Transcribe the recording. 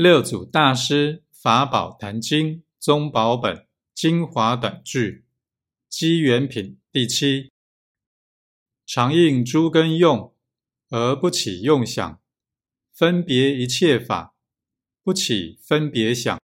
六祖大师法宝坛经宗宝本精华短句机缘品第七。常应诸根用而不起用想分别一切法不起分别想。